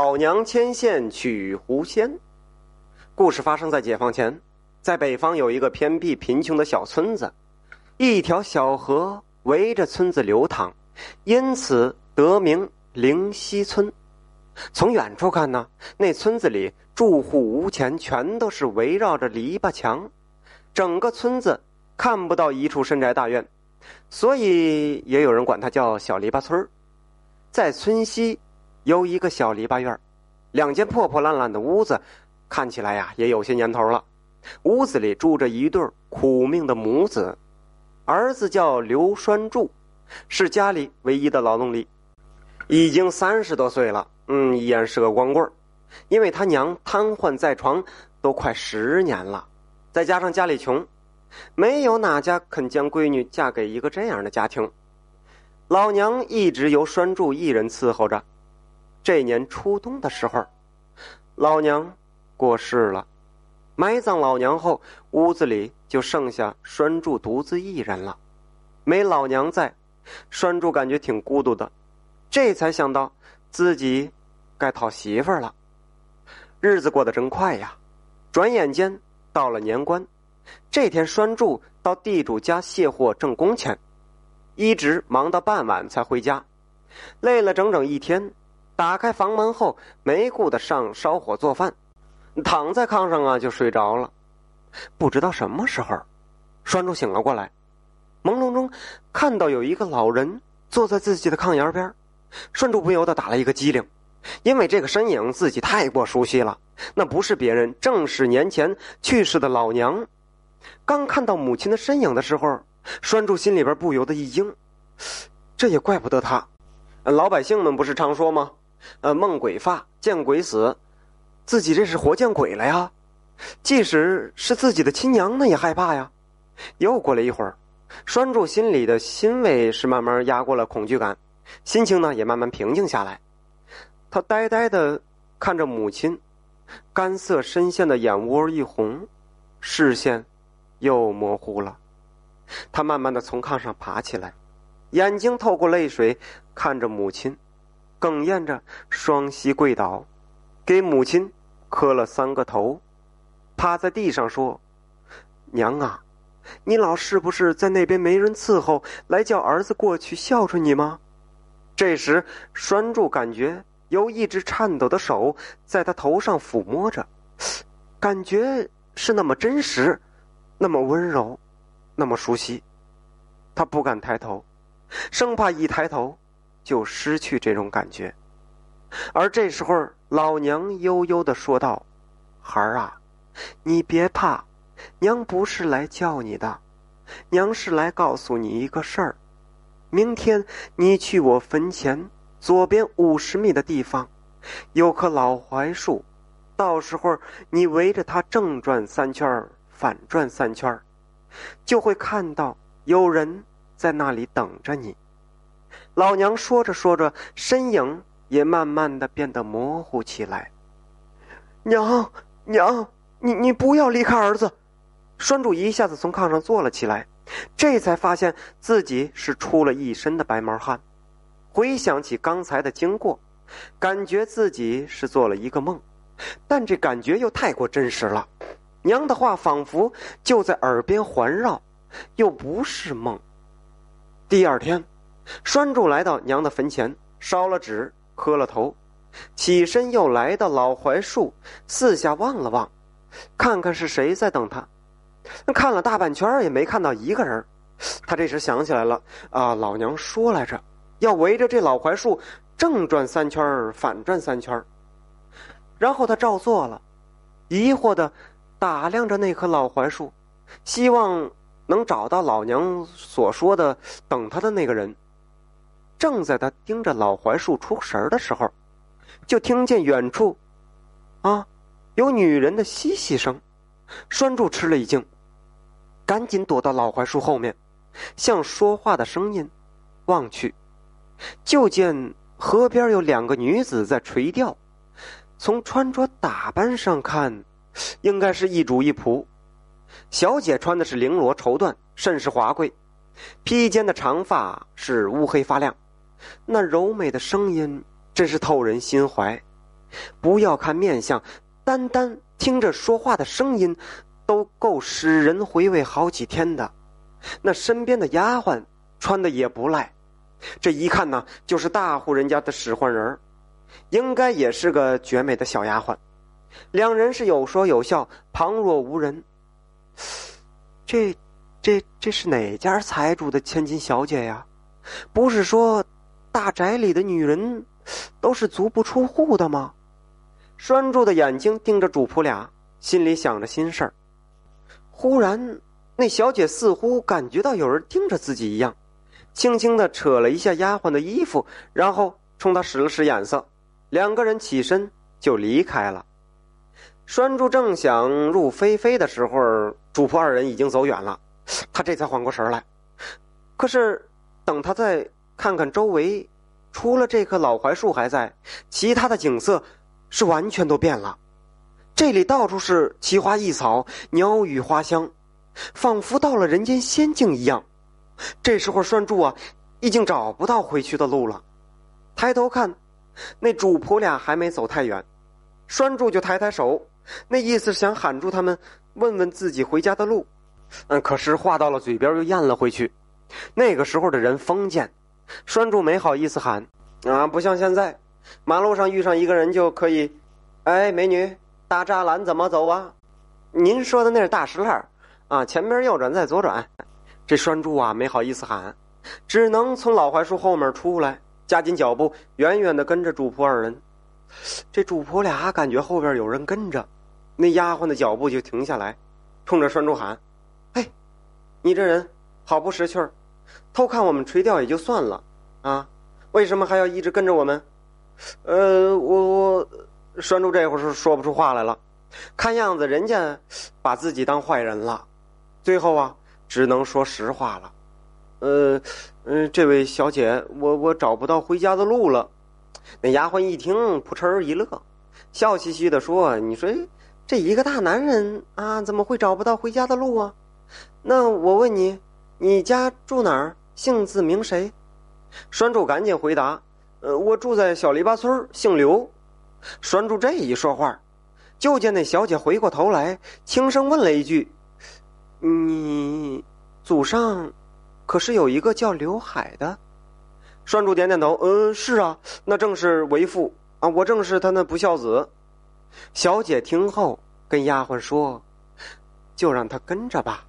老娘牵线娶狐仙。故事发生在解放前，在北方有一个偏僻贫穷的小村子，一条小河围着村子流淌，因此得名灵溪村。从远处看呢，那村子里住户屋前全都是围绕着篱笆墙，整个村子看不到一处深宅大院，所以也有人管它叫小篱笆村在村西有一个小篱笆院两间破破烂烂的屋子，看起来呀也有些年头了。屋子里住着一对苦命的母子，儿子叫刘栓柱，是家里唯一的劳动力，已经三十多岁了。嗯，依然是个光棍因为他娘瘫痪在床都快十年了，再加上家里穷，没有哪家肯将闺女嫁给一个这样的家庭。老娘一直由栓柱一人伺候着。这年初冬的时候，老娘过世了，埋葬老娘后，屋子里就剩下栓柱独自一人了。没老娘在，栓柱感觉挺孤独的，这才想到自己。该讨媳妇儿了，日子过得真快呀！转眼间到了年关，这天栓柱到地主家卸货挣工钱，一直忙到傍晚才回家，累了整整一天。打开房门后，没顾得上烧火做饭，躺在炕上啊就睡着了。不知道什么时候，栓柱醒了过来，朦胧中看到有一个老人坐在自己的炕沿边，栓柱不由得打了一个激灵。因为这个身影自己太过熟悉了，那不是别人，正是年前去世的老娘。刚看到母亲的身影的时候，栓柱心里边不由得一惊。这也怪不得他，老百姓们不是常说吗？呃，梦鬼发，见鬼死，自己这是活见鬼了呀！即使是自己的亲娘，那也害怕呀。又过了一会儿，栓柱心里的欣慰是慢慢压过了恐惧感，心情呢也慢慢平静下来。他呆呆的看着母亲，干涩深陷的眼窝一红，视线又模糊了。他慢慢的从炕上爬起来，眼睛透过泪水看着母亲，哽咽着双膝跪倒，给母亲磕了三个头，趴在地上说：“娘啊，你老是不是在那边没人伺候，来叫儿子过去孝顺你吗？”这时，栓柱感觉。有一只颤抖的手在他头上抚摸着，感觉是那么真实，那么温柔，那么熟悉。他不敢抬头，生怕一抬头就失去这种感觉。而这时候，老娘悠悠的说道：“孩儿啊，你别怕，娘不是来叫你的，娘是来告诉你一个事儿。明天你去我坟前。”左边五十米的地方，有棵老槐树，到时候你围着它正转三圈反转三圈就会看到有人在那里等着你。老娘说着说着，身影也慢慢的变得模糊起来。娘娘，你你不要离开儿子！栓柱一下子从炕上坐了起来，这才发现自己是出了一身的白毛汗。回想起刚才的经过，感觉自己是做了一个梦，但这感觉又太过真实了。娘的话仿佛就在耳边环绕，又不是梦。第二天，栓柱来到娘的坟前，烧了纸，磕了头，起身又来到老槐树，四下望了望，看看是谁在等他。看了大半圈也没看到一个人，他这时想起来了啊，老娘说来着。要围着这老槐树正转三圈反转三圈然后他照做了，疑惑的打量着那棵老槐树，希望能找到老娘所说的等他的那个人。正在他盯着老槐树出神的时候，就听见远处，啊，有女人的嬉戏声。栓柱吃了一惊，赶紧躲到老槐树后面，向说话的声音望去。就见河边有两个女子在垂钓，从穿着打扮上看，应该是一主一仆。小姐穿的是绫罗绸缎，甚是华贵，披肩的长发是乌黑发亮，那柔美的声音真是透人心怀。不要看面相，单单听着说话的声音，都够使人回味好几天的。那身边的丫鬟穿的也不赖，这一看呢，就是大户人家的使唤人应该也是个绝美的小丫鬟。两人是有说有笑，旁若无人。这、这、这是哪家财主的千金小姐呀？不是说大宅里的女人都是足不出户的吗？拴住的眼睛盯着主仆俩，心里想着心事儿。忽然，那小姐似乎感觉到有人盯着自己一样，轻轻的扯了一下丫鬟的衣服，然后冲他使了使眼色，两个人起身就离开了。拴住正想入非非的时候，主仆二人已经走远了，他这才缓过神来。可是，等他再看看周围，除了这棵老槐树还在，其他的景色。是完全都变了，这里到处是奇花异草、鸟语花香，仿佛到了人间仙境一样。这时候，拴柱啊，已经找不到回去的路了。抬头看，那主仆俩还没走太远，拴柱就抬抬手，那意思是想喊住他们，问问自己回家的路。嗯，可是话到了嘴边又咽了回去。那个时候的人封建，拴柱没好意思喊啊，不像现在。马路上遇上一个人就可以，哎，美女，大栅栏怎么走啊？您说的那是大石栏啊，前边右转再左转。这拴柱啊，没好意思喊，只能从老槐树后面出来，加紧脚步，远远的跟着主仆二人。这主仆俩感觉后边有人跟着，那丫鬟的脚步就停下来，冲着拴柱喊：“哎，你这人好不识趣儿，偷看我们垂钓也就算了啊，为什么还要一直跟着我们？”呃，我我拴住这会儿是说不出话来了，看样子人家把自己当坏人了，最后啊只能说实话了。呃，嗯，这位小姐，我我找不到回家的路了。那丫鬟一听，扑哧一乐，笑嘻嘻的说：“你说这一个大男人啊，怎么会找不到回家的路啊？那我问你，你家住哪儿？姓字名谁？”栓柱赶紧回答。呃，我住在小篱笆村，姓刘。栓柱这一说话，就见那小姐回过头来，轻声问了一句：“你祖上可是有一个叫刘海的？”栓柱点点头：“嗯，是啊，那正是为父啊，我正是他那不孝子。”小姐听后跟丫鬟说：“就让他跟着吧，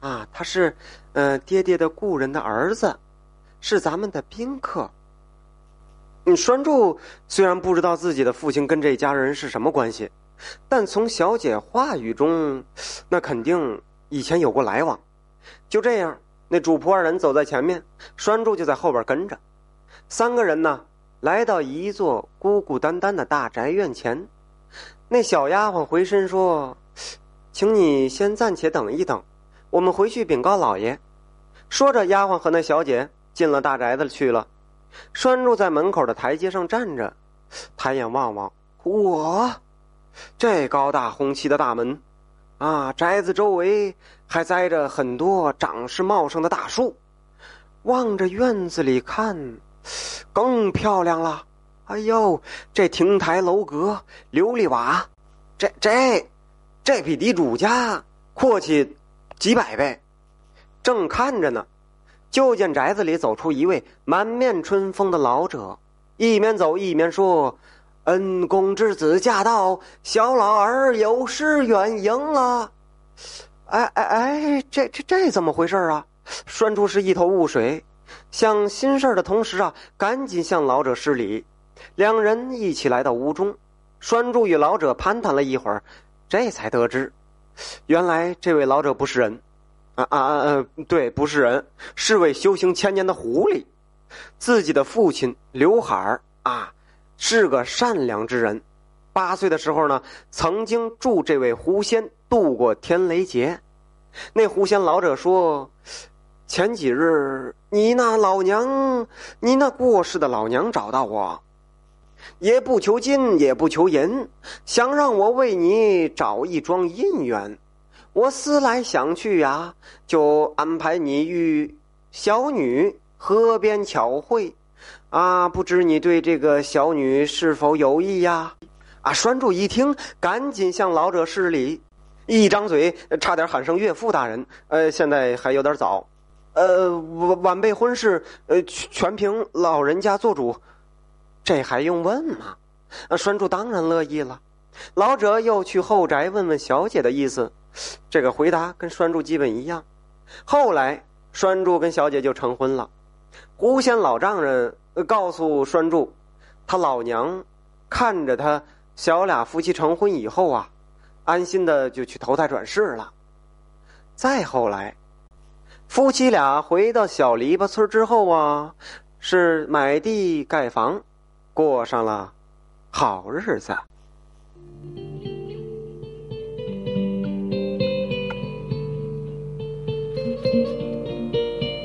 啊，他是嗯爹爹的故人的儿子，是咱们的宾客。”你拴柱，虽然不知道自己的父亲跟这家人是什么关系，但从小姐话语中，那肯定以前有过来往。就这样，那主仆二人走在前面，拴柱就在后边跟着。三个人呢，来到一座孤孤单单的大宅院前。那小丫鬟回身说：“请你先暂且等一等，我们回去禀告老爷。”说着，丫鬟和那小姐进了大宅子去了。拴住在门口的台阶上站着，抬眼望望，我，这高大红漆的大门，啊，宅子周围还栽着很多长势茂盛的大树，望着院子里看，更漂亮了。哎呦，这亭台楼阁、琉璃瓦，这这，这比地主家阔气几百倍。正看着呢。就见宅子里走出一位满面春风的老者，一面走一面说：“恩公之子驾到，小老儿有失远迎了。”哎哎哎，这这这怎么回事啊？栓柱是一头雾水，想心事的同时啊，赶紧向老者施礼。两人一起来到屋中，栓柱与老者攀谈了一会儿，这才得知，原来这位老者不是人。啊啊啊！对，不是人，是位修行千年的狐狸。自己的父亲刘海儿啊，是个善良之人。八岁的时候呢，曾经助这位狐仙度过天雷劫。那狐仙老者说：“前几日你那老娘，你那过世的老娘找到我，也不求金，也不求银，想让我为你找一桩姻缘。”我思来想去呀，就安排你与小女河边巧会，啊，不知你对这个小女是否有意呀？啊，栓柱一听，赶紧向老者施礼，一张嘴差点喊声岳父大人。呃，现在还有点早，呃，晚晚辈婚事，呃，全凭老人家做主，这还用问吗？啊，栓柱当然乐意了。老者又去后宅问问小姐的意思，这个回答跟栓柱基本一样。后来，栓柱跟小姐就成婚了。狐仙老丈人告诉栓柱，他老娘看着他小俩夫妻成婚以后啊，安心的就去投胎转世了。再后来，夫妻俩回到小篱笆村之后啊，是买地盖房，过上了好日子。